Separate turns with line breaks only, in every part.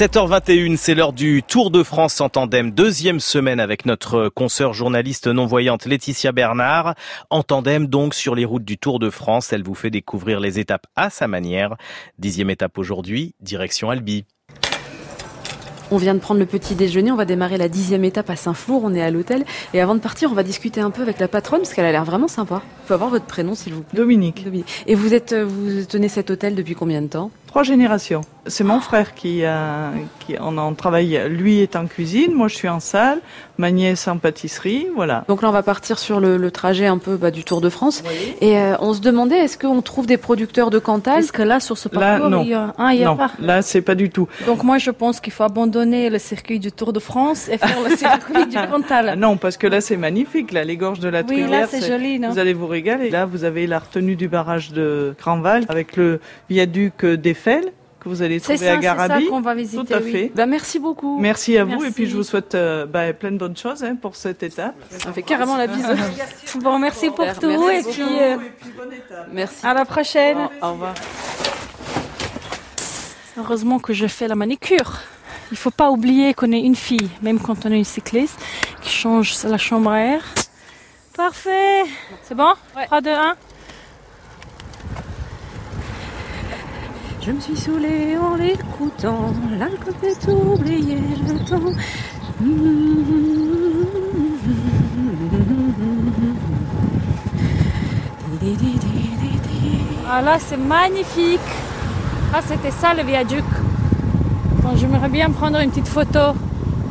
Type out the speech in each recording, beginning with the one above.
7h21, c'est l'heure du Tour de France en tandem, deuxième semaine avec notre consoeur journaliste non-voyante Laetitia Bernard. En tandem donc sur les routes du Tour de France, elle vous fait découvrir les étapes à sa manière. Dixième étape aujourd'hui, direction Albi.
On vient de prendre le petit déjeuner, on va démarrer la dixième étape à Saint-Flour, on est à l'hôtel. Et avant de partir, on va discuter un peu avec la patronne, parce qu'elle a l'air vraiment sympa. Je peux avoir votre prénom, s'il vous plaît
Dominique.
Dominique. Et vous êtes, vous tenez cet hôtel depuis combien de temps?
Trois générations. C'est mon frère qui, a, qui on en travaille. Lui est en cuisine, moi je suis en salle, ma nièce en pâtisserie, voilà.
Donc là, on va partir sur le, le trajet un peu bah, du Tour de France.
Oui.
Et euh, on se demandait, est-ce qu'on trouve des producteurs de Cantal?
Est-ce que là, sur ce
Là,
parcours,
non.
il y a, ah, il y a
non,
pas?
Là c'est pas du tout.
Donc moi, je pense qu'il faut abandonner le circuit du Tour de France et faire le circuit du
Ah,
Cantal.
non, parce que là c'est magnifique, là les gorges de la
Oui,
Truyère.
là, c'est joli, non?
Vous allez vous régaler. Là vous avez la retenue du barrage de Grandval avec le viaduc que vous allez trouver
ça,
à
c'est ça
Garabi.
qu'on va visiter.
Tout à
oui.
fait.
Bah, merci beaucoup.
Merci à vous
Merci.
et puis je vous souhaite euh, bah, plein de bonnes choses hein, pour cette étape.
On fait carrément la bise.
Bon, merci pour
Merci
tout
beaucoup.
et puis euh,
Merci.
à la prochaine.
Au revoir.
Heureusement que je fais la manicure. Il faut pas oublier qu'on est une fille, même quand on est une cycliste, qui change la chambre à air. Parfait. C'est bon? 3, 2, 1.
Je me suis saoulée en l'écoutant, l'alcool fait oublier le temps.
Ah là, c'est magnifique. Ah, c'était ça le viaduc. Bon, j'aimerais bien prendre une petite photo.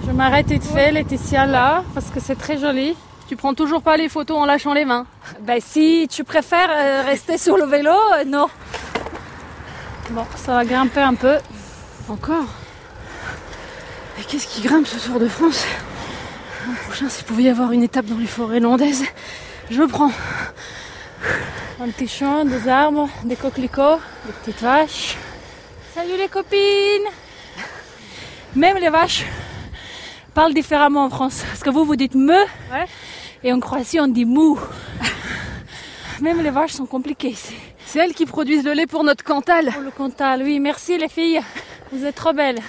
Je m'arrête vite fait, Laetitia, là, parce que c'est très joli.
Tu prends toujours pas les photos en lâchant les mains.
Ben, si tu préfères euh, rester sur le vélo, euh, non. Bon, ça va grimper un peu.
Encore Et qu'est-ce qui grimpe ce Tour de France L'an prochain, s'il pouvait y avoir une étape dans les forêts landaises, je prends.
Un petit champ, des arbres, des coquelicots, des petites vaches. Salut les copines Même les vaches parlent différemment en France. Parce que vous, vous dites me, et en Croatie, on dit mou. Même les vaches sont compliquées ici.
C'est elles qui produisent le lait pour notre Cantal.
Pour le Cantal, oui, merci les filles. Vous êtes trop belles.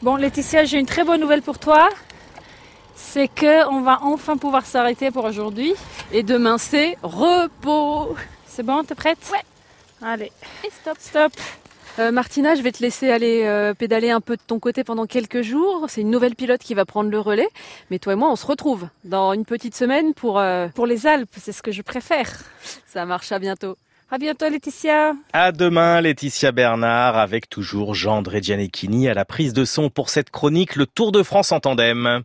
Bon, Laetitia, j'ai une très bonne nouvelle pour toi. C'est que on va enfin pouvoir s'arrêter pour aujourd'hui.
Et demain, c'est repos.
C'est bon, t'es prête? Ouais. Allez. stop. Stop.
Euh, Martina, je vais te laisser aller euh, pédaler un peu de ton côté pendant quelques jours. C'est une nouvelle pilote qui va prendre le relais. Mais toi et moi, on se retrouve dans une petite semaine pour... euh,
Pour les Alpes, c'est ce que je préfère.
Ça marche, à bientôt.
À bientôt, Laetitia.
À demain, Laetitia Bernard, avec toujours Jean Gianecchini à la prise de son pour cette chronique, le Tour de France en tandem.